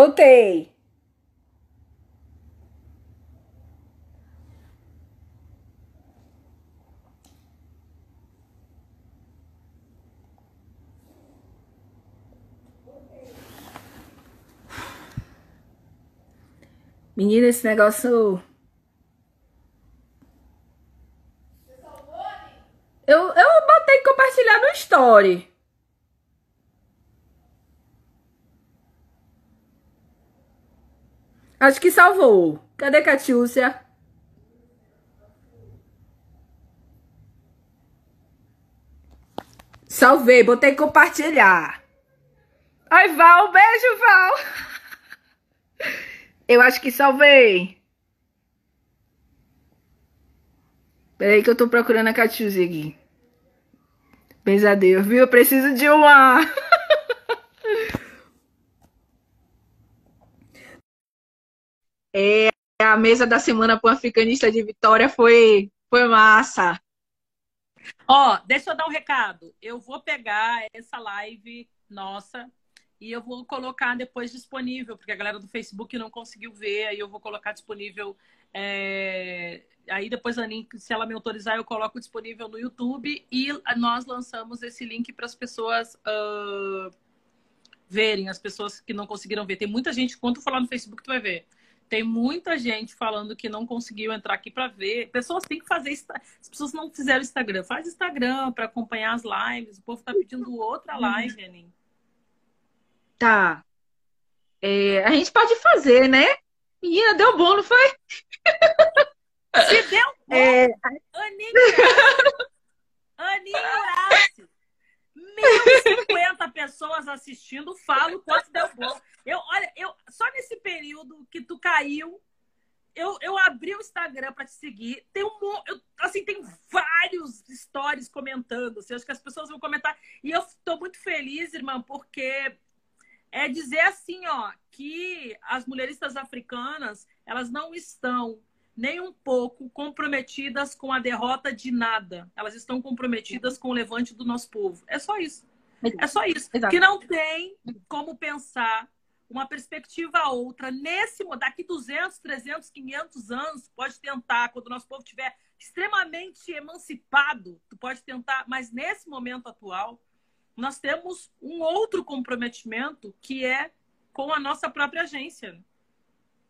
Voltei. Menina, esse negócio. Eu, eu botei compartilhar no story. Acho que salvou. Cadê Catiúcia? Salvei, botei compartilhar. Ai, Val, beijo, Val. Eu acho que salvei. Peraí que eu tô procurando a Catiúcia aqui. Pesadelo, viu? Eu preciso de uma. É, a mesa da Semana Pan-Africanista de Vitória foi, foi massa. Ó, deixa eu dar um recado. Eu vou pegar essa live nossa e eu vou colocar depois disponível, porque a galera do Facebook não conseguiu ver, aí eu vou colocar disponível. É... Aí depois a Anin, se ela me autorizar, eu coloco disponível no YouTube e nós lançamos esse link para as pessoas uh... verem, as pessoas que não conseguiram ver. Tem muita gente, quando tu falar no Facebook, tu vai ver. Tem muita gente falando que não conseguiu entrar aqui para ver. Pessoas têm que fazer. As pessoas não fizeram Instagram. Faz Instagram para acompanhar as lives. O povo tá pedindo outra uhum. live, Anin. Tá. É, a gente pode fazer, né? Menina, deu bom, não foi? Se deu bom, é... Aninha, Aninha 1.050 pessoas assistindo, falo quanto deu bom. Eu, olha, eu, só nesse período que tu caiu, eu, eu abri o Instagram para te seguir. Tem um eu, assim, tem vários stories comentando. Assim, acho que as pessoas vão comentar. E eu estou muito feliz, irmã, porque é dizer assim, ó, que as mulheristas africanas, elas não estão nem um pouco comprometidas com a derrota de nada. Elas estão comprometidas com o levante do nosso povo. É só isso. É só isso. Exato. Que não tem como pensar uma perspectiva outra nesse daqui 200, 300, 500 anos, pode tentar quando o nosso povo estiver extremamente emancipado, tu pode tentar, mas nesse momento atual, nós temos um outro comprometimento que é com a nossa própria agência.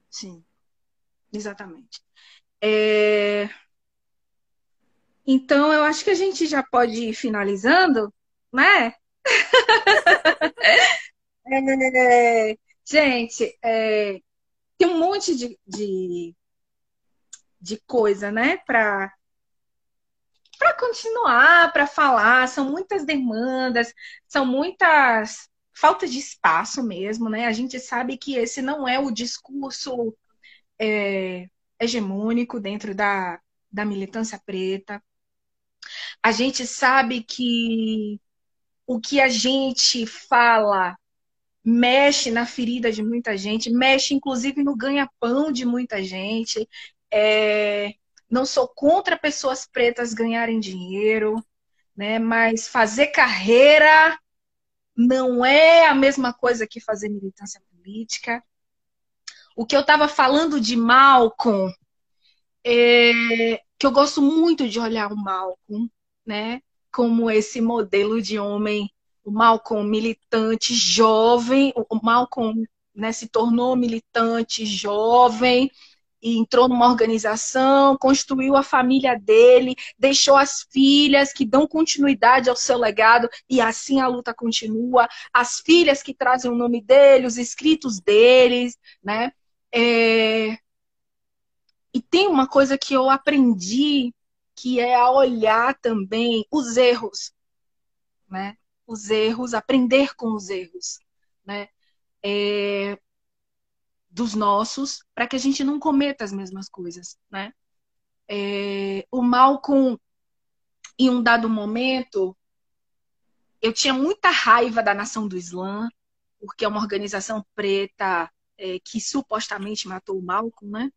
Sim. Exatamente. É... Então, eu acho que a gente já pode ir finalizando, né? é... Gente, é... tem um monte de, de, de coisa, né, para para continuar, para falar, são muitas demandas, são muitas falta de espaço mesmo, né? A gente sabe que esse não é o discurso é, hegemônico dentro da, da militância preta. A gente sabe que o que a gente fala mexe na ferida de muita gente, mexe inclusive no ganha-pão de muita gente. É, não sou contra pessoas pretas ganharem dinheiro, né? Mas fazer carreira não é a mesma coisa que fazer militância política o que eu estava falando de Malcolm, é, que eu gosto muito de olhar o Malcolm, né? Como esse modelo de homem, o Malcolm militante jovem, o Malcolm né, se tornou militante jovem, e entrou numa organização, construiu a família dele, deixou as filhas que dão continuidade ao seu legado e assim a luta continua, as filhas que trazem o nome dele, os escritos deles, né? É... E tem uma coisa que eu aprendi, que é a olhar também os erros, né? Os erros, aprender com os erros, né? É... Dos nossos, para que a gente não cometa as mesmas coisas, né? É... O Malcolm, em um dado momento, eu tinha muita raiva da nação do Islã, porque é uma organização preta é, que supostamente matou o Malcolm, né?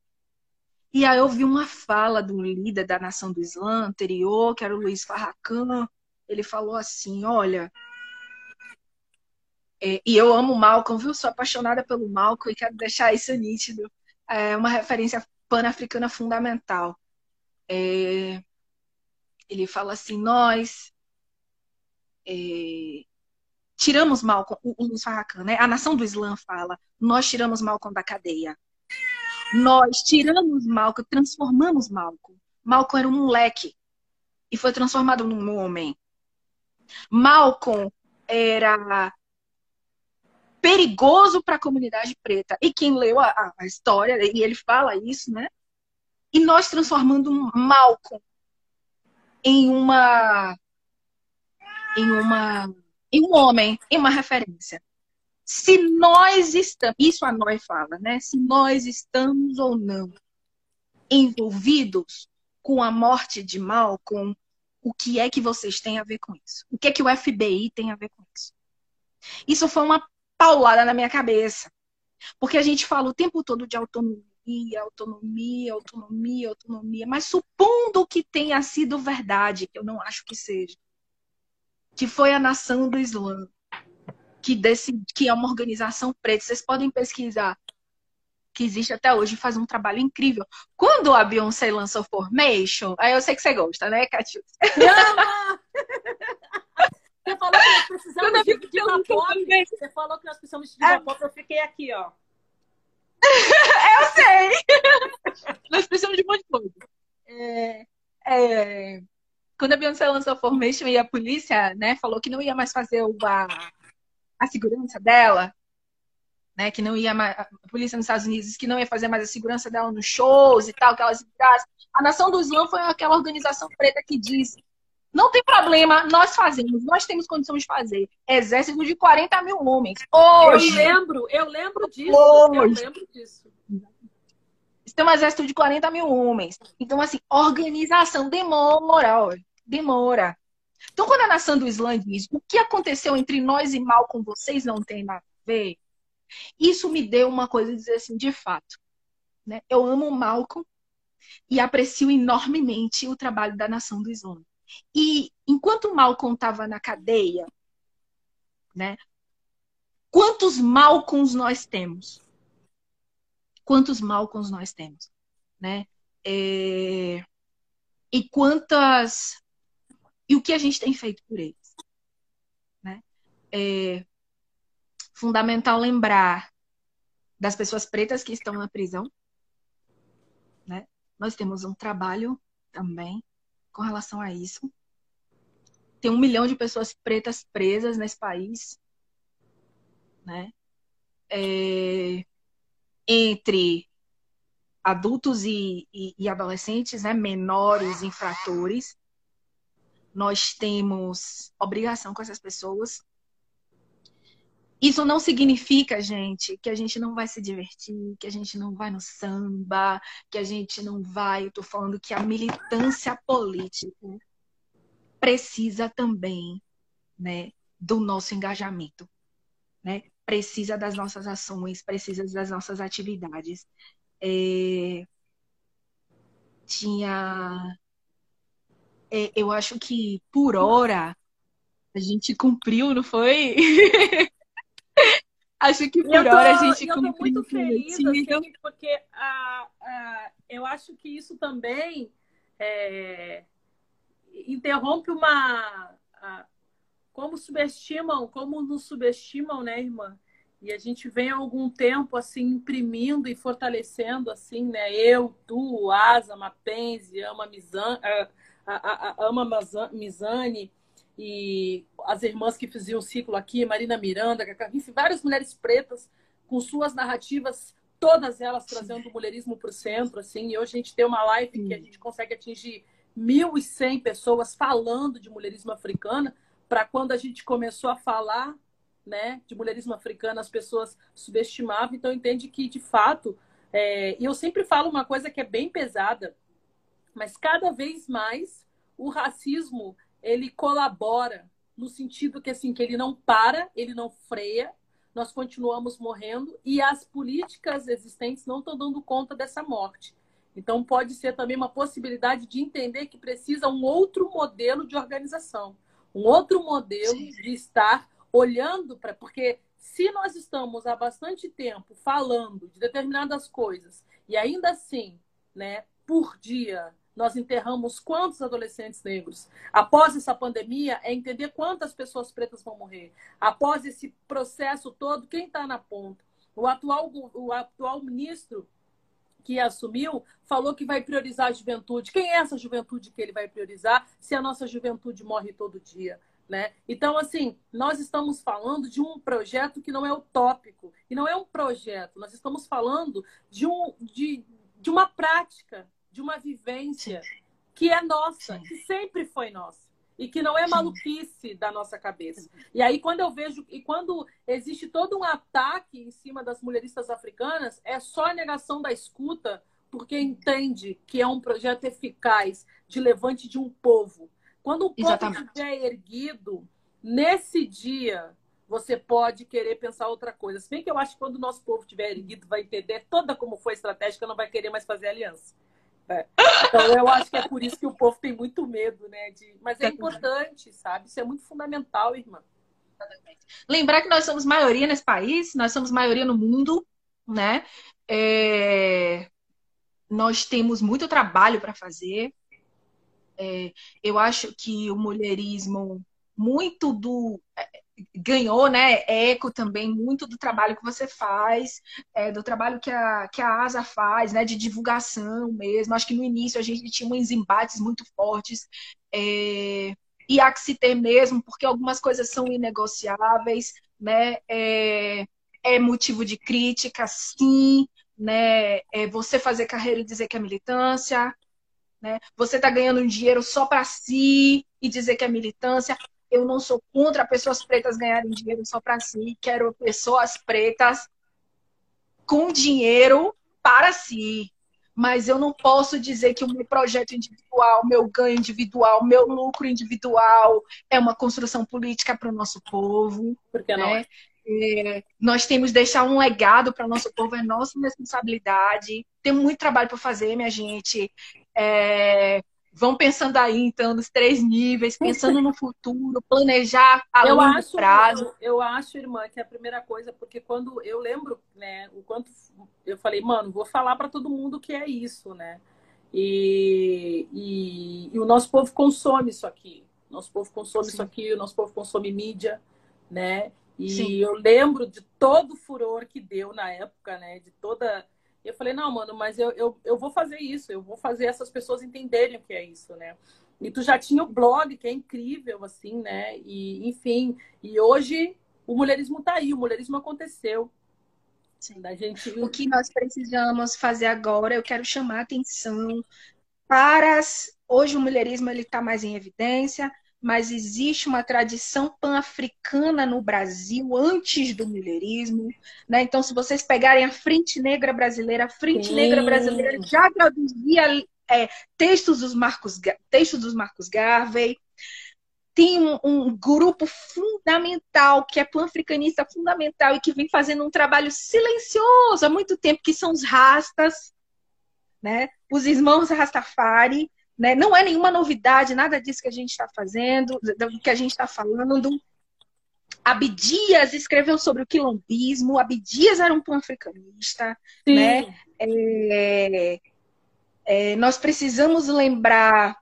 E aí eu vi uma fala do líder da Nação do Islã anterior, que era o Luiz Farrakhan. Ele falou assim: olha, É, e eu amo o Malcolm, viu? Sou apaixonada pelo Malcolm e quero deixar isso nítido. É uma referência pan-africana fundamental. É, ele fala assim: nós é, tiramos Malcolm, o, o Farrakhan, né? A nação do Islã fala: nós tiramos Malcolm da cadeia. Nós tiramos Malcolm, transformamos Malcolm. Malcolm era um moleque e foi transformado num homem. Malcolm era perigoso para a comunidade preta. E quem leu a, a, história, e ele fala isso, né? E nós transformando Malcolm em uma em uma em um homem, em uma referência. Se nós estamos, isso a nós fala, né? Se nós estamos ou não envolvidos com a morte de Malcolm, o que é que vocês têm a ver com isso? O que é que o FBI tem a ver com isso? Isso foi uma paulada na minha cabeça. Porque a gente fala o tempo todo de autonomia, autonomia, autonomia, autonomia, mas supondo que tenha sido verdade, que eu não acho que seja, que foi a nação do Islã, que, desse, que é uma organização preta, vocês podem pesquisar, que existe até hoje, faz um trabalho incrível. Quando a Beyoncé lançou Formation, aí eu sei que você gosta, né, Catius? Você falou que nós precisamos de diva pop. Você falou que nós precisamos de diva pop. Eu fiquei aqui, ó. eu sei! nós precisamos de um monte de coisa. É, é, quando a Beyoncé lançou Formation e a polícia né, falou que não ia mais fazer a, a segurança dela, né, que não ia mais, a polícia nos Estados Unidos que não ia fazer mais a segurança dela nos shows e tal, que elas A Nação do Islã foi aquela organização preta que disse não tem problema, nós fazemos, nós temos condições de fazer. Exército de 40 mil homens. Hoje. Eu lembro, eu lembro disso. Hoje. Eu lembro disso. Isso tem um exército de 40 mil homens. Então, assim, organização demora, ó, demora. Então, quando a nação do Islã diz o que aconteceu entre nós e mal com vocês não tem nada a ver, isso me deu uma coisa de dizer assim, de fato. Né? Eu amo Malcolm e aprecio enormemente o trabalho da nação do Islã. E enquanto Malcolm estava na cadeia, né? Quantos Malcolms nós temos? Quantos Malcolms nós temos, né? É... E quantas e o que a gente tem feito por eles, né? É fundamental lembrar das pessoas pretas que estão na prisão, né? Nós temos um trabalho também com relação a isso. Tem um milhão de pessoas pretas presas nesse país, né? É, entre adultos e, e, e adolescentes, né? Menores infratores. Nós temos obrigação com essas pessoas. Isso não significa, gente, que a gente não vai se divertir, que a gente não vai no samba, que a gente não vai. Eu tô falando que a militância política precisa também, né, do nosso engajamento, né? Precisa das nossas ações, precisa das nossas atividades. É... Tinha, eu acho que por hora a gente cumpriu, não foi? Acho que por tô, hora a gente eu tô muito feliz, assim, porque a, a, eu acho que isso também é, interrompe uma. A, como subestimam, como nos subestimam, né, irmã? E a gente vem há algum tempo assim imprimindo e fortalecendo assim, né? Eu, tu, Asa, Mapenzi, Ama Mizane, Ama Mizane, e as irmãs que faziam o ciclo aqui, Marina Miranda, enfim, várias mulheres pretas com suas narrativas, todas elas trazendo o mulherismo para o centro, assim, e hoje a gente tem uma live que a gente consegue atingir 1.100 pessoas falando de mulherismo africana, para quando a gente começou a falar né, de mulherismo africano, as pessoas subestimavam, então entende que, de fato, é... e eu sempre falo uma coisa que é bem pesada, mas cada vez mais o racismo ele colabora no sentido que assim que ele não para, ele não freia, nós continuamos morrendo e as políticas existentes não estão dando conta dessa morte. Então pode ser também uma possibilidade de entender que precisa um outro modelo de organização, um outro modelo Sim. de estar olhando para porque se nós estamos há bastante tempo falando de determinadas coisas e ainda assim, né, por dia, nós enterramos quantos adolescentes negros? Após essa pandemia, é entender quantas pessoas pretas vão morrer. Após esse processo todo, quem está na ponta? O atual, o atual ministro que assumiu falou que vai priorizar a juventude. Quem é essa juventude que ele vai priorizar se a nossa juventude morre todo dia? Né? Então, assim, nós estamos falando de um projeto que não é utópico, e não é um projeto, nós estamos falando de, um, de, de uma prática, de uma vivência que é nossa, que sempre foi nossa e que não é maluquice da nossa cabeça. E aí, quando eu vejo, e quando existe todo um ataque em cima das mulheristas africanas, é só a negação da escuta, porque entende que é um projeto eficaz de levante de um povo. Quando o povo Exatamente. estiver erguido, nesse dia, você pode querer pensar outra coisa. Se bem que eu acho que quando o nosso povo estiver erguido, vai entender toda como foi estratégica, não vai querer mais fazer aliança. É. Então eu acho que é por isso que o povo tem muito medo, né? De... Mas é importante, sabe? Isso é muito fundamental, irmã. Lembrar que nós somos maioria nesse país, nós somos maioria no mundo, né? É... Nós temos muito trabalho para fazer. É... Eu acho que o mulherismo, muito do ganhou, né, eco também muito do trabalho que você faz, é, do trabalho que a, que a ASA faz, né, de divulgação mesmo. Acho que no início a gente tinha uns embates muito fortes, é, e há que se ter mesmo, porque algumas coisas são inegociáveis, né, é, é motivo de crítica, sim, né, é você fazer carreira e dizer que é militância, né, você tá ganhando dinheiro só para si e dizer que é militância, eu não sou contra pessoas pretas ganharem dinheiro só para si, quero pessoas pretas com dinheiro para si. Mas eu não posso dizer que o meu projeto individual, meu ganho individual, meu lucro individual é uma construção política para o nosso povo. Porque né? não. É, nós temos que deixar um legado para o nosso povo, é nossa responsabilidade. Tem muito trabalho para fazer, minha gente. É, vão pensando aí, então, nos três níveis, pensando no futuro, planejar a eu longo acho, prazo. Eu, eu, acho, irmã, que é a primeira coisa, porque quando eu lembro, né, o quanto eu falei, mano, vou falar para todo mundo que é isso, né? E, e, e, o nosso povo consome isso aqui. Nosso povo consome Sim. isso aqui, o nosso povo consome mídia, né? E Sim. eu lembro de todo o furor que deu na época, né? De toda e eu falei, não, mano, mas eu, eu, eu vou fazer isso, eu vou fazer essas pessoas entenderem o que é isso, né? E tu já tinha o blog, que é incrível, assim, né? E, enfim, e hoje o mulherismo tá aí, o mulherismo aconteceu. Sim. Da gente... O que nós precisamos fazer agora, eu quero chamar a atenção para as... Hoje o mulherismo ele está mais em evidência, mas existe uma tradição pan-africana no Brasil antes do mulherismo. Né? Então, se vocês pegarem a Frente Negra Brasileira, a Frente Sim. Negra Brasileira já traduzia é, textos, dos Marcos, textos dos Marcos Garvey. Tem um, um grupo fundamental, que é pan-africanista fundamental e que vem fazendo um trabalho silencioso há muito tempo, que são os rastas, né? os irmãos Rastafari, né? Não é nenhuma novidade, nada disso que a gente está fazendo, do que a gente está falando. Abdias escreveu sobre o quilombismo, Abdias era um pan-africanista. Né? É, é, nós precisamos lembrar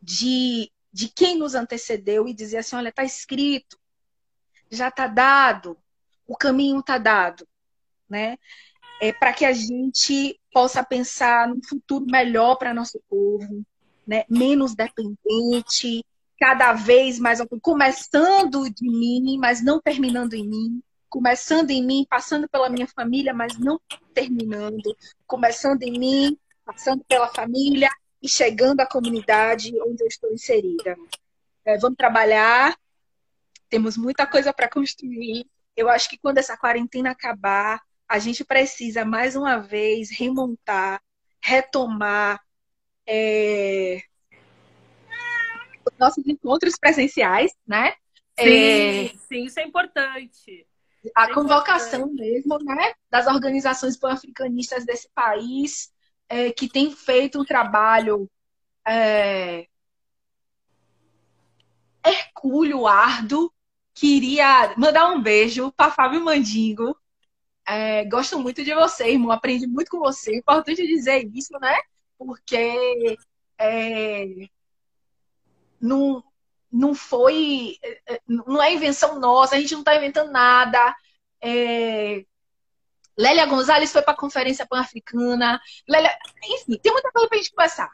de, de quem nos antecedeu e dizer assim: olha, está escrito, já está dado, o caminho está dado. Né? É, para que a gente possa pensar num futuro melhor para nosso povo, né? menos dependente, cada vez mais começando de mim, mas não terminando em mim, começando em mim, passando pela minha família, mas não terminando, começando em mim, passando pela família e chegando à comunidade onde eu estou inserida. É, vamos trabalhar, temos muita coisa para construir. Eu acho que quando essa quarentena acabar, a gente precisa, mais uma vez, remontar, retomar é, os nossos encontros presenciais, né? Sim, é, sim, isso é importante. A é convocação importante. mesmo, né? Das organizações pan-africanistas desse país, é, que tem feito um trabalho é, hercúleo, árduo, queria mandar um beijo para Fábio Mandingo. É, gosto muito de você, irmão. Aprendi muito com você. Importante dizer isso, né? Porque é, não, não foi. É, não é invenção nossa, a gente não está inventando nada. É, Lélia Gonzalez foi para a Conferência Pan-Africana. Lélia... Enfim, tem muita coisa para a gente conversar.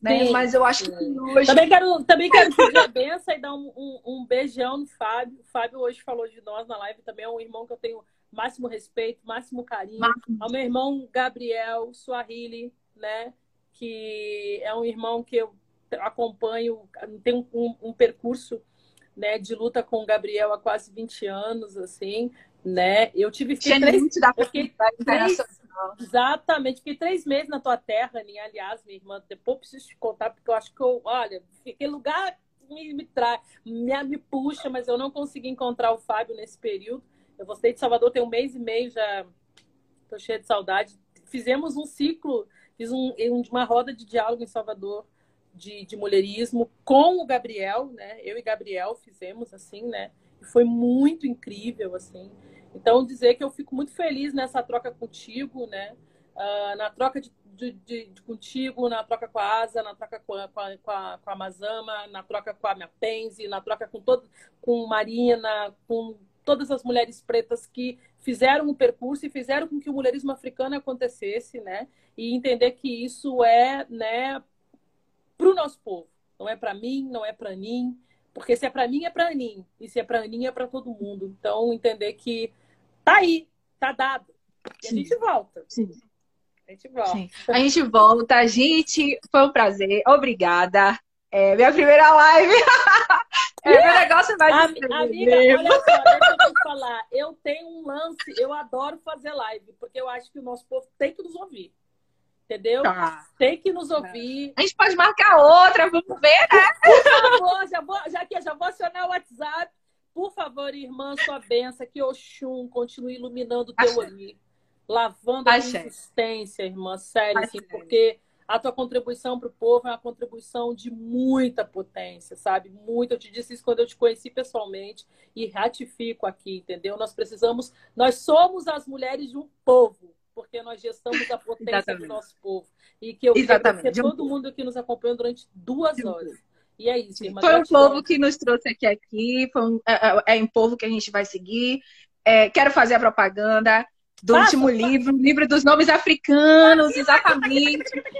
Né? Sim, Mas eu acho que hoje. Também quero, também quero pedir a benção e dar um, um, um, beijão no Fábio. O Fábio hoje falou de nós na live também. É um irmão que eu tenho máximo respeito, máximo carinho. Máximo. Ao meu irmão Gabriel Suahili, né? Que é um irmão que eu acompanho, tem um, um, um percurso né, de luta com o Gabriel há quase 20 anos, assim né? Eu tive fiquei três, da eu fiquei três, exatamente, fiquei três meses na tua terra, Aninha. Aliás, minha irmã, depois preciso te contar, porque eu acho que eu, olha, fiquei lugar me, me traz, me, me puxa, mas eu não consegui encontrar o Fábio nesse período. Eu voltei de Salvador tem um mês e meio, já tô cheia de saudade. Fizemos um ciclo, fiz um, uma roda de diálogo em Salvador de, de mulherismo com o Gabriel, né? Eu e Gabriel fizemos assim, né? E foi muito incrível, assim. Então, dizer que eu fico muito feliz nessa troca contigo, né? Uh, na troca de, de, de, de, contigo, na troca com a Asa, na troca com a, com a, com a, com a Mazama, na troca com a minha Penzi, na troca com, todo, com Marina, com todas as mulheres pretas que fizeram o percurso e fizeram com que o mulherismo africano acontecesse, né? E entender que isso é, né, para o nosso povo. Não é para mim, não é para mim, porque se é para mim, é para mim. E se é para mim, é para todo mundo. Então, entender que Tá aí, tá dado. E Sim. a gente volta. Sim. A gente volta. Sim. A gente volta. Gente, foi um prazer. Obrigada. É minha primeira live. é meu negócio mais Amiga, olha só, deixa eu te falar. Eu tenho um lance, eu adoro fazer live, porque eu acho que o nosso povo tem que nos ouvir. Entendeu? Tá. Tem que nos ouvir. A gente pode marcar outra, vamos ver, né? Por favor, já, vou, já que já vou acionar o WhatsApp por favor, irmã, sua benção, que Oxum continue iluminando o teu olho, lavando a existência, irmã, sério, assim, porque a tua contribuição para o povo é uma contribuição de muita potência, sabe? Muito. Eu te disse isso quando eu te conheci pessoalmente e ratifico aqui, entendeu? Nós precisamos, nós somos as mulheres de um povo, porque nós gestamos a potência Exatamente. do nosso povo. E que eu quero que todo mundo que nos acompanhou durante duas horas. E é isso, irmã. Foi um povo que nos trouxe aqui, aqui foi um, é, é, é um povo que a gente vai seguir. É, quero fazer a propaganda do Passa, último livro, livro dos nomes africanos, exatamente. Aqui,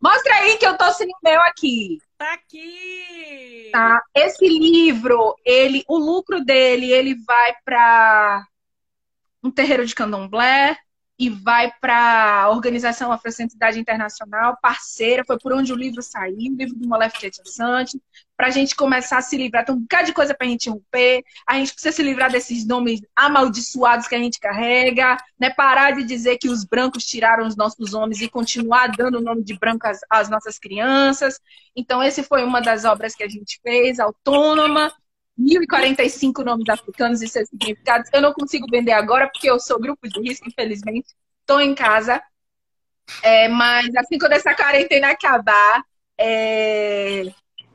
Mostra aí que eu tô sem o meu aqui. Tá aqui. Tá. Esse livro, ele, o lucro dele, ele vai para um terreiro de candomblé, e vai para a Organização Afrocentricidade Internacional, parceira, foi por onde o livro saiu, o livro do Molef Sante, para a gente começar a se livrar. Tem um bocado de coisa para a gente romper, a gente precisa se livrar desses nomes amaldiçoados que a gente carrega, né? parar de dizer que os brancos tiraram os nossos homens e continuar dando o nome de branco às, às nossas crianças. Então, esse foi uma das obras que a gente fez, autônoma, 1.045 nomes africanos e seus significados. Eu não consigo vender agora porque eu sou grupo de risco, infelizmente. Estou em casa. É, mas assim quando essa quarentena acabar, é,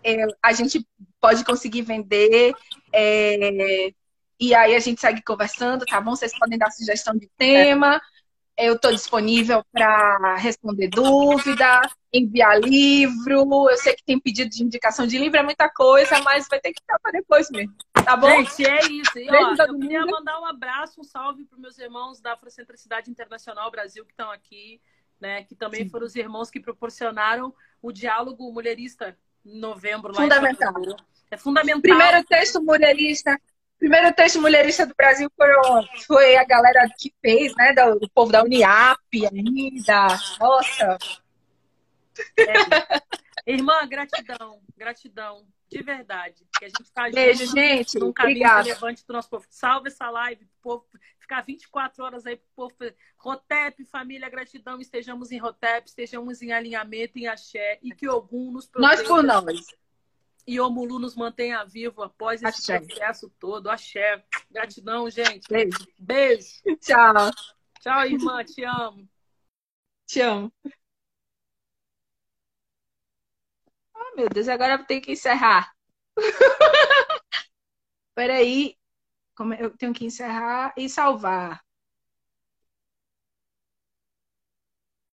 é, a gente pode conseguir vender. É, e aí a gente segue conversando, tá bom? Vocês podem dar sugestão de tema. Eu estou disponível para responder dúvida, enviar livro. Eu sei que tem pedido de indicação de livro, é muita coisa, mas vai ter que ficar para depois mesmo. Tá bom? Gente, é isso. E, ó, eu queria mandar um abraço, um salve para meus irmãos da Afrocentricidade Internacional Brasil que estão aqui, né? Que também Sim. foram os irmãos que proporcionaram o diálogo mulherista em novembro. Fundamental. é fundamental. Primeiro texto mulherista primeiro texto mulherista do Brasil foi, foi a galera que fez, né? Do, povo da Uniap ainda. Nossa! É. Irmã, gratidão, gratidão, de verdade. Que a gente está Beijo, gente. num caminho Obrigada. relevante do nosso povo. Salve essa live, povo. Ficar 24 horas aí pro povo. Rotep, família, gratidão. Estejamos em Rotep, estejamos em alinhamento, em axé. E que Ogum nos proteja. Nós por nós e o Mulu nos mantenha vivo após esse Axé. processo todo. Axé. Gratidão, gente. Beijo. Beijo. Tchau. Tchau, irmã. Te amo. Te amo. Oh, meu Deus, agora eu tenho que encerrar. Peraí, como eu tenho que encerrar e salvar.